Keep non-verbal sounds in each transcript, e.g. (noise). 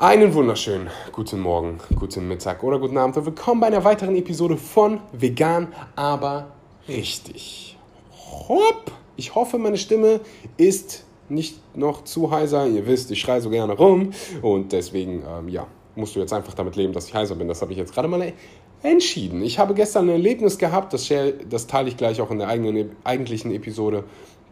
Einen wunderschönen guten Morgen, guten Mittag oder guten Abend und willkommen bei einer weiteren Episode von Vegan, aber richtig. Hopp! Ich hoffe, meine Stimme ist nicht noch zu heiser. Ihr wisst, ich schreie so gerne rum und deswegen, ähm, ja, musst du jetzt einfach damit leben, dass ich heiser bin. Das habe ich jetzt gerade mal entschieden. Ich habe gestern ein Erlebnis gehabt, das, das teile ich gleich auch in der eigenen, eigentlichen Episode,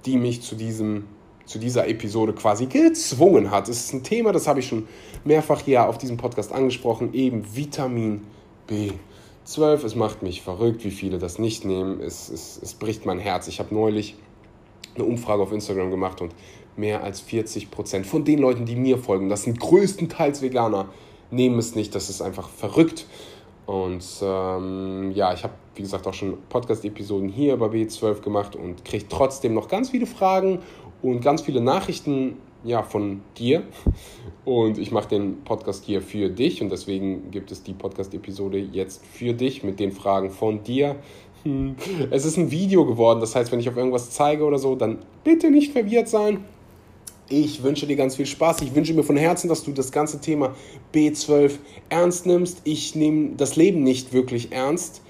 die mich zu diesem zu dieser Episode quasi gezwungen hat. Es ist ein Thema, das habe ich schon mehrfach hier auf diesem Podcast angesprochen, eben Vitamin B12. Es macht mich verrückt, wie viele das nicht nehmen. Es, es, es bricht mein Herz. Ich habe neulich eine Umfrage auf Instagram gemacht und mehr als 40 Prozent von den Leuten, die mir folgen, das sind größtenteils Veganer, nehmen es nicht. Das ist einfach verrückt. Und ähm, ja, ich habe, wie gesagt, auch schon Podcast-Episoden hier bei B12 gemacht und kriege trotzdem noch ganz viele Fragen und ganz viele Nachrichten ja, von dir. Und ich mache den Podcast hier für dich und deswegen gibt es die Podcast-Episode jetzt für dich mit den Fragen von dir. Hm. Es ist ein Video geworden, das heißt, wenn ich auf irgendwas zeige oder so, dann bitte nicht verwirrt sein. Ich wünsche dir ganz viel Spaß. Ich wünsche mir von Herzen, dass du das ganze Thema B12 ernst nimmst. Ich nehme das Leben nicht wirklich ernst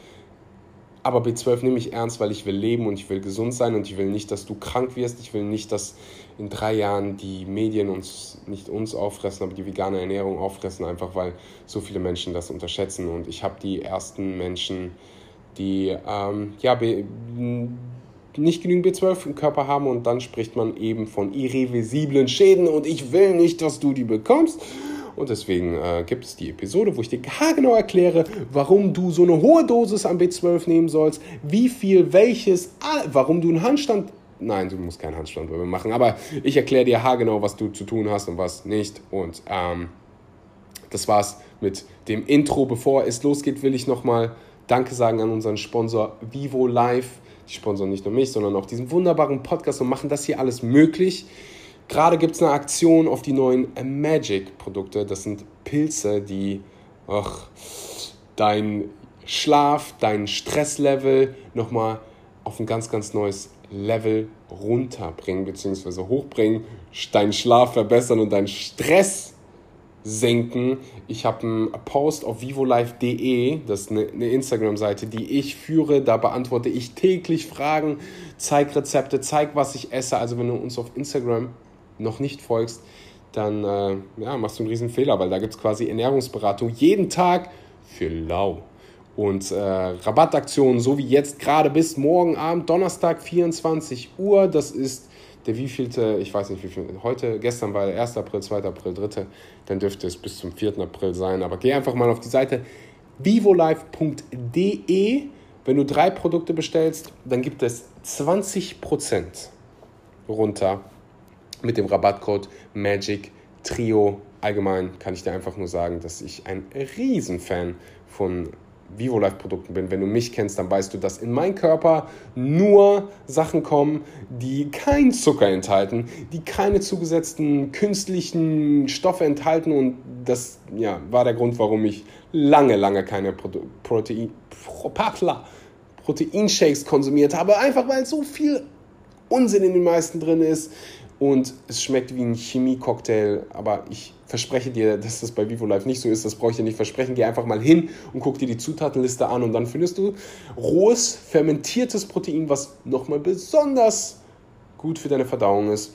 aber B12 nehme ich ernst, weil ich will leben und ich will gesund sein und ich will nicht, dass du krank wirst. Ich will nicht, dass in drei Jahren die Medien uns, nicht uns auffressen, aber die vegane Ernährung auffressen, einfach weil so viele Menschen das unterschätzen. Und ich habe die ersten Menschen, die ähm, ja, nicht genügend B12 im Körper haben und dann spricht man eben von irreversiblen Schäden und ich will nicht, dass du die bekommst. Und deswegen äh, gibt es die Episode, wo ich dir genau erkläre, warum du so eine hohe Dosis an B12 nehmen sollst, wie viel, welches, warum du einen Handstand Nein, du musst keinen Handstand machen, aber ich erkläre dir haargenau, was du zu tun hast und was nicht. Und ähm, das war's mit dem Intro. Bevor es losgeht, will ich nochmal Danke sagen an unseren Sponsor Vivo Live. Die sponsern nicht nur mich, sondern auch diesen wunderbaren Podcast und machen das hier alles möglich. Gerade gibt es eine Aktion auf die neuen Magic-Produkte. Das sind Pilze, die ach, dein Schlaf, dein Stresslevel nochmal auf ein ganz, ganz neues Level runterbringen bzw. hochbringen, deinen Schlaf verbessern und deinen Stress senken. Ich habe einen Post auf vivolife.de, das ist eine, Instagram-Seite, die ich führe. Da beantworte ich täglich Fragen, zeige Rezepte, zeige, was ich esse. Also wenn du uns auf Instagram noch nicht folgst, dann äh, ja, machst du einen riesen Fehler, weil da gibt es quasi Ernährungsberatung jeden Tag für lau. Und äh, Rabattaktionen, so wie jetzt gerade bis morgen Abend, Donnerstag, 24 Uhr. Das ist der wievielte, ich weiß nicht wie viel, heute, gestern war der 1. April, 2. April, 3. Dann dürfte es bis zum 4. April sein. Aber geh einfach mal auf die Seite vivolife.de. Wenn du drei Produkte bestellst, dann gibt es 20% runter mit dem Rabattcode Magic Trio. Allgemein kann ich dir einfach nur sagen, dass ich ein Riesenfan von VivoLife-Produkten bin. Wenn du mich kennst, dann weißt du, dass in meinen Körper nur Sachen kommen, die keinen Zucker enthalten, die keine zugesetzten künstlichen Stoffe enthalten. Und das ja, war der Grund, warum ich lange, lange keine Prote Protein, Proteinshakes konsumiert habe. Einfach weil so viel Unsinn in den meisten drin ist und es schmeckt wie ein Chemie-Cocktail, aber ich verspreche dir, dass das bei Vivo Life nicht so ist. Das brauche ich dir nicht versprechen. Geh einfach mal hin und guck dir die Zutatenliste an und dann findest du rohes, fermentiertes Protein, was nochmal besonders gut für deine Verdauung ist.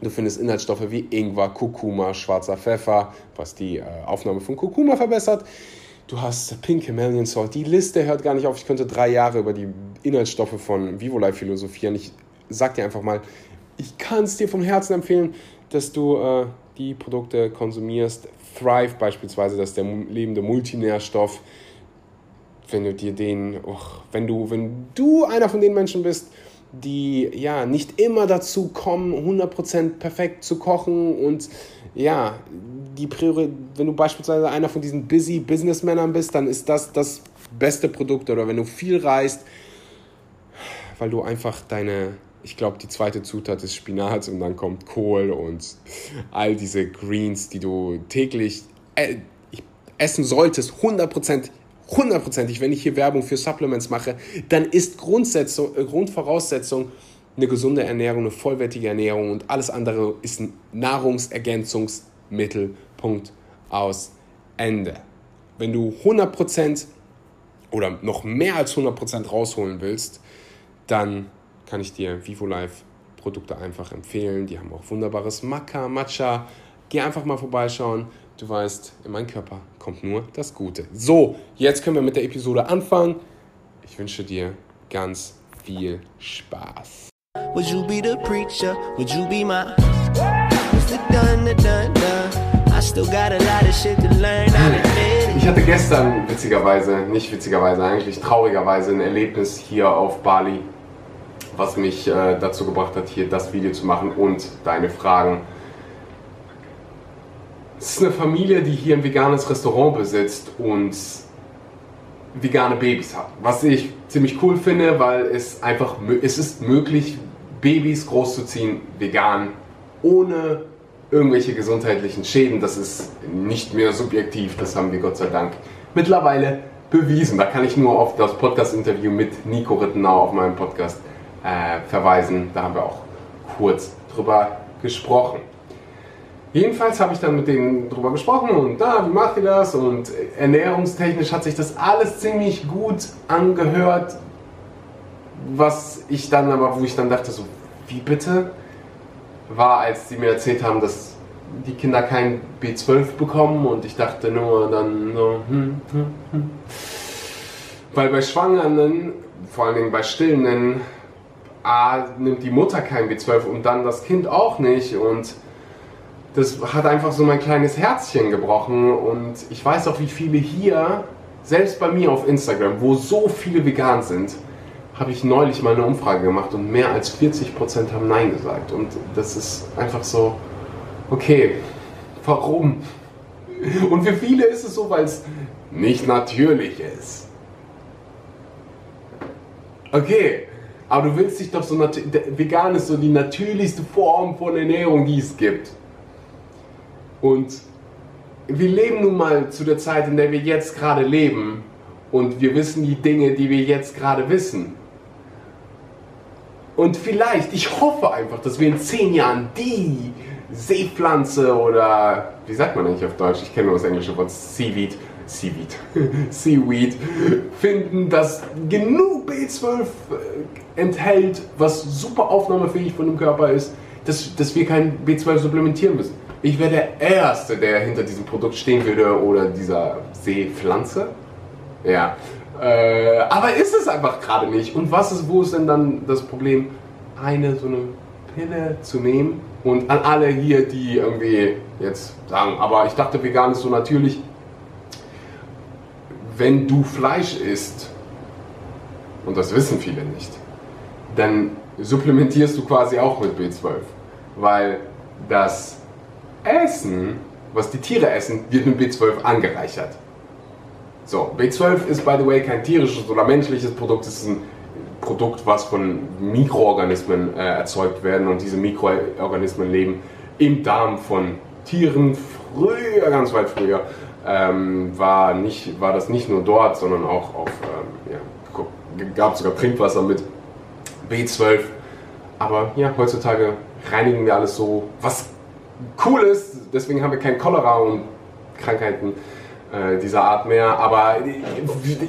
Du findest Inhaltsstoffe wie Ingwer, Kurkuma, schwarzer Pfeffer, was die äh, Aufnahme von Kurkuma verbessert. Du hast Pink Himalayan Salt. Die Liste hört gar nicht auf. Ich könnte drei Jahre über die Inhaltsstoffe von Vivo Life philosophieren. Ich sag dir einfach mal, ich kann es dir vom Herzen empfehlen, dass du äh, die Produkte konsumierst. Thrive beispielsweise, das ist der lebende Multinährstoff. Wenn du dir den, oh, wenn du, wenn du einer von den Menschen bist, die ja nicht immer dazu kommen, 100% perfekt zu kochen und ja, die Priori wenn du beispielsweise einer von diesen busy Businessmännern bist, dann ist das das beste Produkt oder wenn du viel reist, weil du einfach deine ich glaube, die zweite Zutat ist Spinat und dann kommt Kohl und all diese Greens, die du täglich äh, essen solltest, 100%, hundertprozentig, wenn ich hier Werbung für Supplements mache, dann ist Grundsetzung, äh, Grundvoraussetzung eine gesunde Ernährung, eine vollwertige Ernährung und alles andere ist ein Nahrungsergänzungsmittel. Punkt aus Ende. Wenn du 100% oder noch mehr als 100% rausholen willst, dann kann ich dir VivoLife Produkte einfach empfehlen. Die haben auch wunderbares Maca, Matcha. Geh einfach mal vorbeischauen. Du weißt, in meinen Körper kommt nur das Gute. So, jetzt können wir mit der Episode anfangen. Ich wünsche dir ganz viel Spaß. Would you be the preacher? Would you be my ich hatte gestern, witzigerweise, nicht witzigerweise, eigentlich traurigerweise, ein Erlebnis hier auf Bali, was mich äh, dazu gebracht hat, hier das Video zu machen und deine Fragen es ist eine Familie, die hier ein veganes Restaurant besitzt und vegane Babys hat. Was ich ziemlich cool finde, weil es einfach es ist möglich, Babys großzuziehen vegan, ohne irgendwelche gesundheitlichen Schäden. Das ist nicht mehr subjektiv, das haben wir Gott sei Dank mittlerweile bewiesen. Da kann ich nur auf das Podcast-Interview mit Nico Rittenau auf meinem Podcast äh, verweisen. Da haben wir auch kurz drüber gesprochen. Jedenfalls habe ich dann mit denen drüber gesprochen und da, wie macht ihr das? Und ernährungstechnisch hat sich das alles ziemlich gut angehört. Was ich dann aber, wo ich dann dachte, so, wie bitte? War, als sie mir erzählt haben, dass die Kinder kein B12 bekommen und ich dachte nur dann so, hm, hm, hm. Weil bei Schwangeren, vor allen Dingen bei Stillenden, A, nimmt die Mutter kein B12 und dann das Kind auch nicht und das hat einfach so mein kleines Herzchen gebrochen und ich weiß auch, wie viele hier, selbst bei mir auf Instagram, wo so viele vegan sind, habe ich neulich mal eine Umfrage gemacht und mehr als 40% haben Nein gesagt. Und das ist einfach so, okay, warum? Und für viele ist es so, weil es nicht natürlich ist. Okay, aber du willst dich doch so, vegan ist so die natürlichste Form von Ernährung, die es gibt. Und wir leben nun mal zu der Zeit, in der wir jetzt gerade leben. Und wir wissen die Dinge, die wir jetzt gerade wissen. Und vielleicht, ich hoffe einfach, dass wir in zehn Jahren die Seepflanze oder, wie sagt man eigentlich auf Deutsch? Ich kenne nur das englische Wort Seaweed. Seaweed. (laughs) Seaweed. Finden, das genug B12 äh, enthält, was super aufnahmefähig von dem Körper ist, dass, dass wir kein B12 supplementieren müssen. Ich wäre der Erste, der hinter diesem Produkt stehen würde oder dieser Seepflanze. Ja. Äh, aber ist es einfach gerade nicht. Und was ist, wo ist denn dann das Problem, eine so eine Pille zu nehmen? Und an alle hier, die irgendwie jetzt sagen, aber ich dachte, vegan ist so natürlich. Wenn du Fleisch isst, und das wissen viele nicht, dann supplementierst du quasi auch mit B12. Weil das Essen, was die Tiere essen, wird mit B12 angereichert. So, B12 ist by the way kein tierisches oder menschliches Produkt, es ist ein Produkt, was von Mikroorganismen äh, erzeugt werden und diese Mikroorganismen leben im Darm von Tieren. Früher, ganz weit früher, ähm, war, nicht, war das nicht nur dort, sondern auch auf, ähm, ja, gab sogar Trinkwasser mit B12. Aber ja, heutzutage reinigen wir alles so, was cool ist, deswegen haben wir kein Cholera und Krankheiten äh, dieser Art mehr. Aber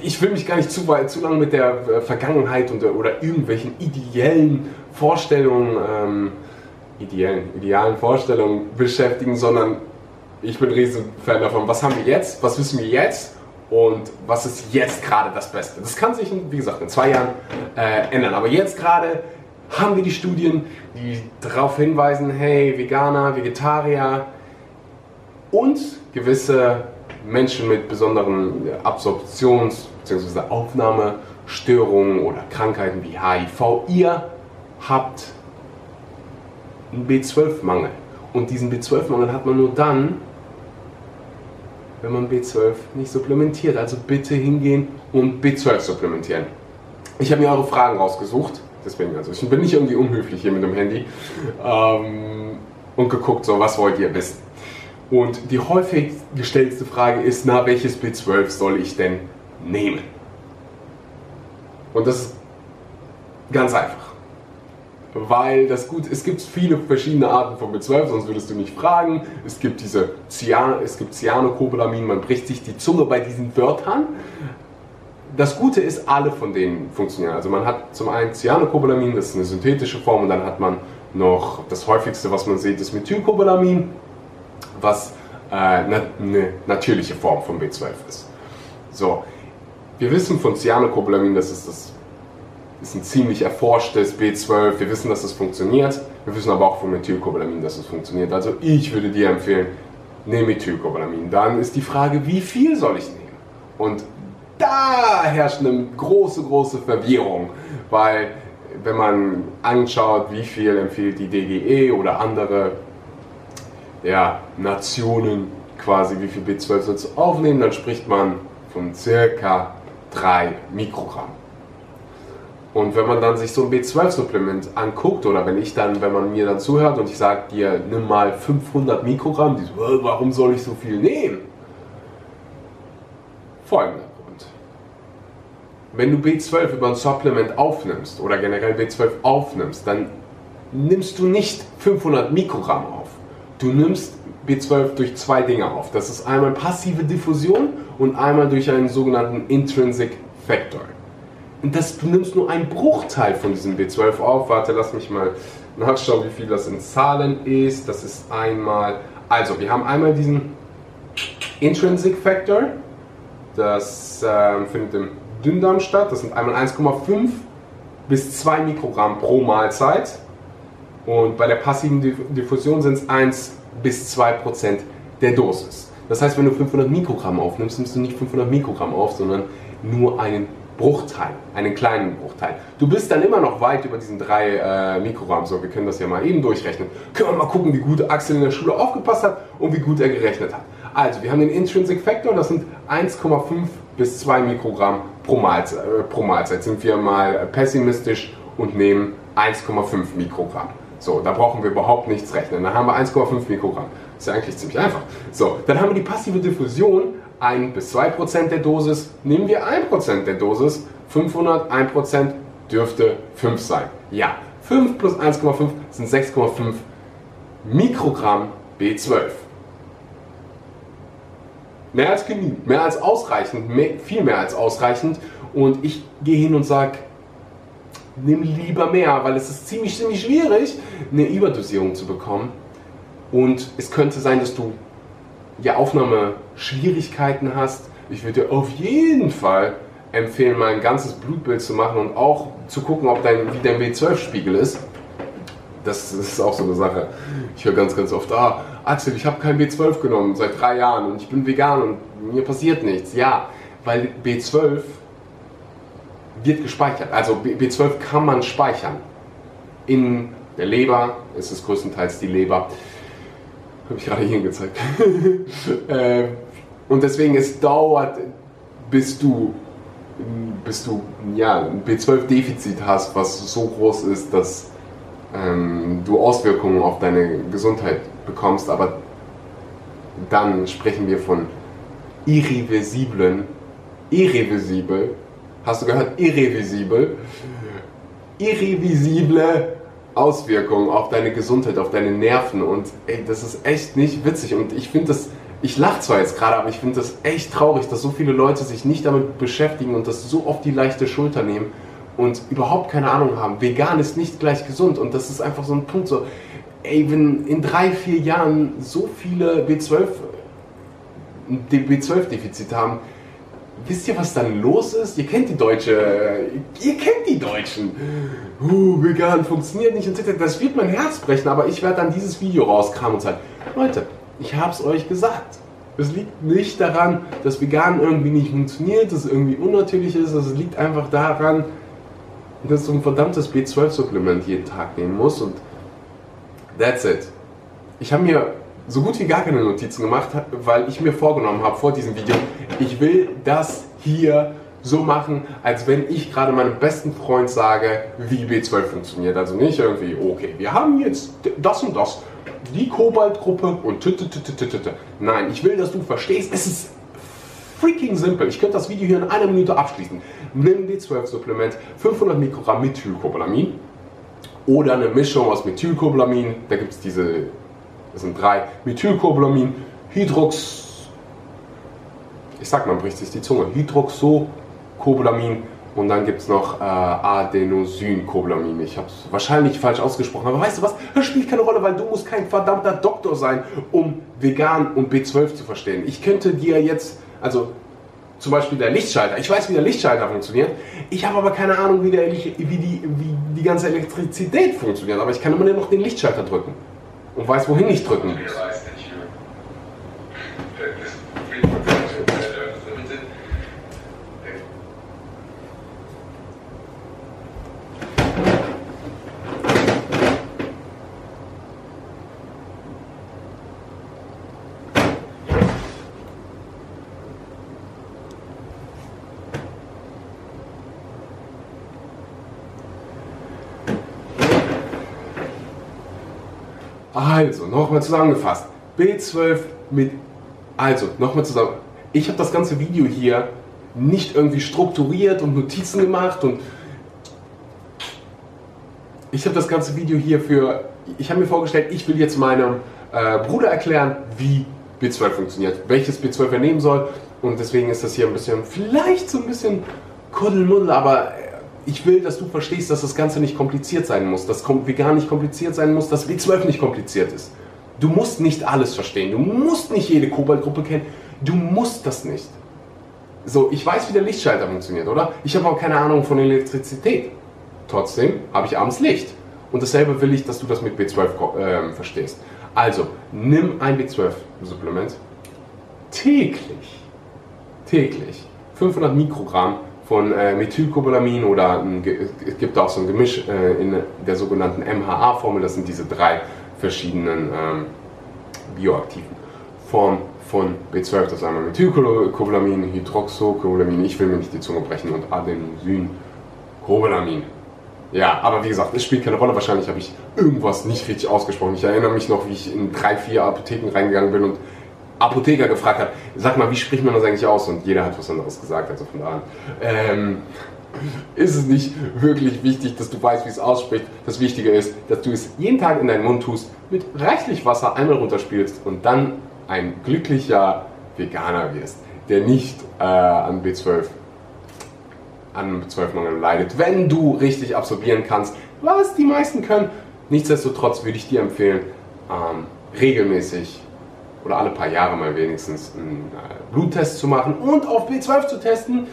ich will mich gar nicht zu zu lange mit der äh, Vergangenheit und, oder irgendwelchen ideellen Vorstellungen, ähm, ideellen, idealen Vorstellungen beschäftigen, sondern ich bin ein riesen Fan davon. Was haben wir jetzt? Was wissen wir jetzt? Und was ist jetzt gerade das Beste? Das kann sich, wie gesagt, in zwei Jahren äh, ändern. Aber jetzt gerade haben wir die Studien, die darauf hinweisen, hey, Veganer, Vegetarier und gewisse Menschen mit besonderen Absorptions- bzw. Aufnahmestörungen oder Krankheiten wie HIV, ihr habt einen B12-Mangel. Und diesen B12-Mangel hat man nur dann, wenn man B12 nicht supplementiert. Also bitte hingehen und B12 supplementieren. Ich habe mir eure Fragen rausgesucht Deswegen, also ich bin nicht irgendwie unhöflich hier mit dem Handy ähm, und geguckt, so was wollt ihr wissen. Und die häufig gestellte Frage ist, na, welches B12 soll ich denn nehmen? Und das ist ganz einfach. Weil das gut, es gibt viele verschiedene Arten von B12, sonst würdest du nicht fragen. Es gibt diese Cyan, es gibt Cyanocobalamin, man bricht sich die Zunge bei diesen Wörtern. Das Gute ist, alle von denen funktionieren. Also man hat zum einen Cyanocobalamin, das ist eine synthetische Form, und dann hat man noch das häufigste, was man sieht, ist Methylcobalamin, was äh, eine natürliche Form von B12 ist. So, wir wissen von Cyanocobalamin, dass es das ist ein ziemlich erforschtes B12. Wir wissen, dass es funktioniert. Wir wissen aber auch von Methylcobalamin, dass es funktioniert. Also ich würde dir empfehlen, nimm Methylcobalamin. Dann ist die Frage, wie viel soll ich nehmen? Und da herrscht eine große, große Verwirrung, weil wenn man anschaut, wie viel empfiehlt die DGE oder andere ja, Nationen quasi, wie viel B12 sollst du aufnehmen, dann spricht man von circa 3 Mikrogramm. Und wenn man dann sich so ein B12-Supplement anguckt, oder wenn ich dann, wenn man mir dann zuhört und ich sage dir, nimm mal 500 Mikrogramm, die so, warum soll ich so viel nehmen? Folgender Grund. Wenn du B12 über ein Supplement aufnimmst oder generell B12 aufnimmst, dann nimmst du nicht 500 Mikrogramm auf. Du nimmst B12 durch zwei Dinge auf. Das ist einmal passive Diffusion und einmal durch einen sogenannten Intrinsic Factor. Das, du nimmst nur einen Bruchteil von diesem B12 auf. Warte, lass mich mal nachschauen, wie viel das in Zahlen ist. Das ist einmal, also wir haben einmal diesen Intrinsic Factor. Das äh, findet im Dünndarm statt. Das sind einmal 1,5 bis 2 Mikrogramm pro Mahlzeit. Und bei der passiven Diffusion sind es 1 bis 2 Prozent der Dosis. Das heißt, wenn du 500 Mikrogramm aufnimmst, nimmst du nicht 500 Mikrogramm auf, sondern nur einen Bruchteil, einen kleinen Bruchteil. Du bist dann immer noch weit über diesen drei äh, Mikrogramm. So, wir können das ja mal eben durchrechnen. Können wir mal gucken, wie gut Axel in der Schule aufgepasst hat und wie gut er gerechnet hat. Also, wir haben den Intrinsic Factor, das sind 1,5 bis 2 Mikrogramm pro Mahlzeit, äh, pro Mahlzeit. Sind wir mal pessimistisch und nehmen 1,5 Mikrogramm. So, da brauchen wir überhaupt nichts rechnen. Dann haben wir 1,5 Mikrogramm. Ist ja eigentlich ziemlich einfach. So, dann haben wir die passive Diffusion 1 bis 2 Prozent der Dosis, nehmen wir 1 Prozent der Dosis, 500, 1 Prozent dürfte 5 sein. Ja, 5 plus 1,5 sind 6,5 Mikrogramm B12. Mehr als genug, mehr als ausreichend, mehr, viel mehr als ausreichend. Und ich gehe hin und sage, nimm lieber mehr, weil es ist ziemlich, ziemlich schwierig, eine Überdosierung zu bekommen. Und es könnte sein, dass du ja, Aufnahmeschwierigkeiten hast, ich würde dir auf jeden Fall empfehlen, mal ein ganzes Blutbild zu machen und auch zu gucken, ob dein, wie dein B12-Spiegel ist. Das ist auch so eine Sache. Ich höre ganz, ganz oft, ah, Axel, ich habe kein B12 genommen seit drei Jahren und ich bin vegan und mir passiert nichts. Ja, weil B12 wird gespeichert. Also B12 kann man speichern. In der Leber ist es größtenteils die Leber. Habe ich gerade hier gezeigt. (laughs) äh, und deswegen, es dauert, bis du, bis du ja, ein B12-Defizit hast, was so groß ist, dass ähm, du Auswirkungen auf deine Gesundheit bekommst. Aber dann sprechen wir von irreversiblen, irreversibel, hast du gehört, irrevisibel, irrevisible Auswirkungen auf deine Gesundheit, auf deine Nerven und ey, das ist echt nicht witzig und ich finde das, ich lache zwar jetzt gerade, aber ich finde das echt traurig, dass so viele Leute sich nicht damit beschäftigen und das so oft die leichte Schulter nehmen und überhaupt keine Ahnung haben. Vegan ist nicht gleich gesund und das ist einfach so ein Punkt so, ey, wenn in drei, vier Jahren so viele B12 B12-Defizit haben, wisst ihr, was dann los ist? Ihr kennt die deutsche, ihr kennt die Deutschen. Uh, vegan funktioniert nicht und das wird mein Herz brechen, aber ich werde dann dieses Video rauskramen und sagen, Leute, ich hab's euch gesagt. Es liegt nicht daran, dass vegan irgendwie nicht funktioniert, dass es irgendwie unnatürlich ist, es liegt einfach daran, dass du ein verdammtes B12-Supplement jeden Tag nehmen musst und that's it. Ich habe mir so gut wie gar keine Notizen gemacht, weil ich mir vorgenommen habe vor diesem Video, ich will das hier so machen, als wenn ich gerade meinem besten Freund sage, wie B12 funktioniert. Also nicht irgendwie, okay, wir haben jetzt das und das, die Kobaltgruppe und tütütütütütü. Nein, ich will, dass du verstehst, es ist freaking simpel. Ich könnte das Video hier in einer Minute abschließen. Nimm B12-Supplement, 500 Mikrogramm Methylcobalamin oder eine Mischung aus Methylcobalamin, da gibt es diese, das sind drei, Methylcobalamin, Hydrox, ich sag mal, bricht sich die Zunge, Hydroxocobalamin und dann gibt es noch äh, Adenosylcobalamin. Ich habe es wahrscheinlich falsch ausgesprochen, aber weißt du was? Das spielt keine Rolle, weil du musst kein verdammter Doktor sein, um vegan und B12 zu verstehen. Ich könnte dir jetzt, also zum Beispiel der Lichtschalter. Ich weiß, wie der Lichtschalter funktioniert. Ich habe aber keine Ahnung, wie, der, wie, die, wie die ganze Elektrizität funktioniert. Aber ich kann immer noch den Lichtschalter drücken und weiß, wohin ich drücken muss. Also, nochmal zusammengefasst. B12 mit. Also, nochmal zusammen. Ich habe das ganze Video hier nicht irgendwie strukturiert und Notizen gemacht und ich habe das ganze Video hier für. Ich habe mir vorgestellt, ich will jetzt meinem äh, Bruder erklären, wie B12 funktioniert, welches B12 er nehmen soll und deswegen ist das hier ein bisschen, vielleicht so ein bisschen Kuddelmuddel, aber ich will, dass du verstehst, dass das Ganze nicht kompliziert sein muss, dass vegan nicht kompliziert sein muss, dass B12 nicht kompliziert ist. Du musst nicht alles verstehen, du musst nicht jede Kobaltgruppe kennen, du musst das nicht. So, ich weiß, wie der Lichtschalter funktioniert, oder? Ich habe auch keine Ahnung von Elektrizität. Trotzdem habe ich abends Licht. Und dasselbe will ich, dass du das mit B12 äh, verstehst. Also, nimm ein B12-Supplement täglich. Täglich. 500 Mikrogramm von äh, Methylcobalamin oder ein, es gibt auch so ein Gemisch äh, in der sogenannten MHA-Formel, das sind diese drei verschiedenen ähm, bioaktiven Formen von B12, das ist einmal Methylcobalamin, Hydroxocobalamin, ich will mir nicht die Zunge brechen, und Adenosylcobalamin. Ja, aber wie gesagt, es spielt keine Rolle. Wahrscheinlich habe ich irgendwas nicht richtig ausgesprochen. Ich erinnere mich noch, wie ich in drei, vier Apotheken reingegangen bin und Apotheker gefragt hat, sag mal, wie spricht man das eigentlich aus? Und jeder hat was anderes gesagt, also von daher. Ähm, ist es nicht wirklich wichtig, dass du weißt, wie es ausspricht. Das Wichtige ist, dass du es jeden Tag in deinen Mund tust, mit reichlich Wasser einmal runterspielst und dann ein glücklicher Veganer wirst, der nicht äh, an B12 an B12-Mangel leidet, wenn du richtig absorbieren kannst, was die meisten können. Nichtsdestotrotz würde ich dir empfehlen, ähm, regelmäßig oder alle paar Jahre mal wenigstens einen äh, Bluttest zu machen und auf B12 zu testen.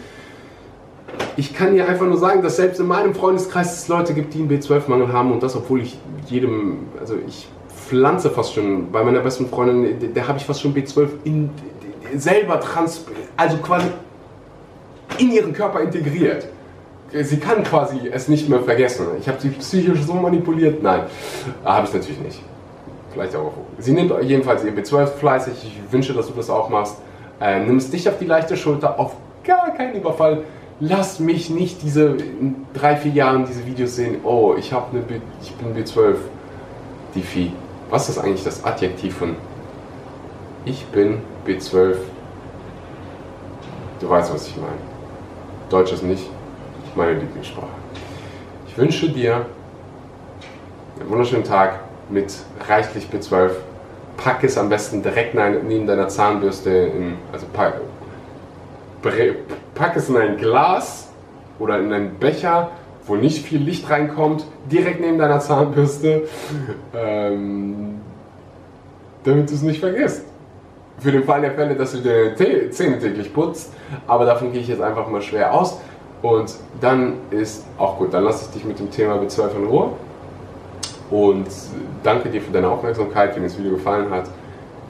Ich kann dir einfach nur sagen, dass selbst in meinem Freundeskreis es Leute gibt, die einen B12-Mangel haben und das, obwohl ich jedem, also ich pflanze fast schon, bei meiner besten Freundin, der, der habe ich fast schon B12 in, selber trans, also quasi in ihren Körper integriert. Sie kann quasi es nicht mehr vergessen. Ich habe sie psychisch so manipuliert. Nein, habe ich natürlich nicht vielleicht auch. Sie nimmt jedenfalls ihr B12 fleißig. Ich wünsche, dass du das auch machst. Äh, nimmst dich auf die leichte Schulter, auf gar keinen Überfall. Lass mich nicht diese in drei, vier Jahren diese Videos sehen. Oh, ich habe eine B, ich bin B12. Die Vieh. Was ist eigentlich das Adjektiv von ich bin B12? Du weißt, was ich meine. Deutsch ist nicht meine Lieblingssprache. Ich wünsche dir einen wunderschönen Tag mit reichlich B12. Pack es am besten direkt neben deiner Zahnbürste, in, also pack, pack es in ein Glas oder in einen Becher, wo nicht viel Licht reinkommt, direkt neben deiner Zahnbürste, (laughs) ähm, damit du es nicht vergisst. Für den Fall der Fälle, dass du deine Zähne täglich putzt, aber davon gehe ich jetzt einfach mal schwer aus. Und dann ist auch gut, dann lasse ich dich mit dem Thema B12 in Ruhe. Und danke dir für deine Aufmerksamkeit, wenn dir das Video gefallen hat.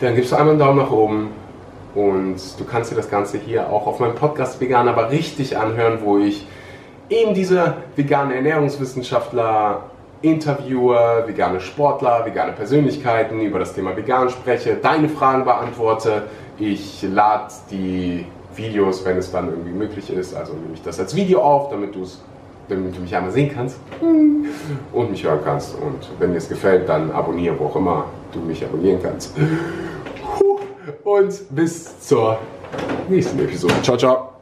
Dann gibst du einmal einen Daumen nach oben und du kannst dir das Ganze hier auch auf meinem Podcast Vegan aber richtig anhören, wo ich eben diese veganen Ernährungswissenschaftler interviewe, vegane Sportler, vegane Persönlichkeiten über das Thema Vegan spreche, deine Fragen beantworte. Ich lade die Videos, wenn es dann irgendwie möglich ist, also nehme ich das als Video auf, damit du es damit du mich einmal sehen kannst und mich hören kannst. Und wenn dir es gefällt, dann abonniere, wo auch immer du mich abonnieren kannst. Und bis zur nächsten Episode. Ciao, ciao.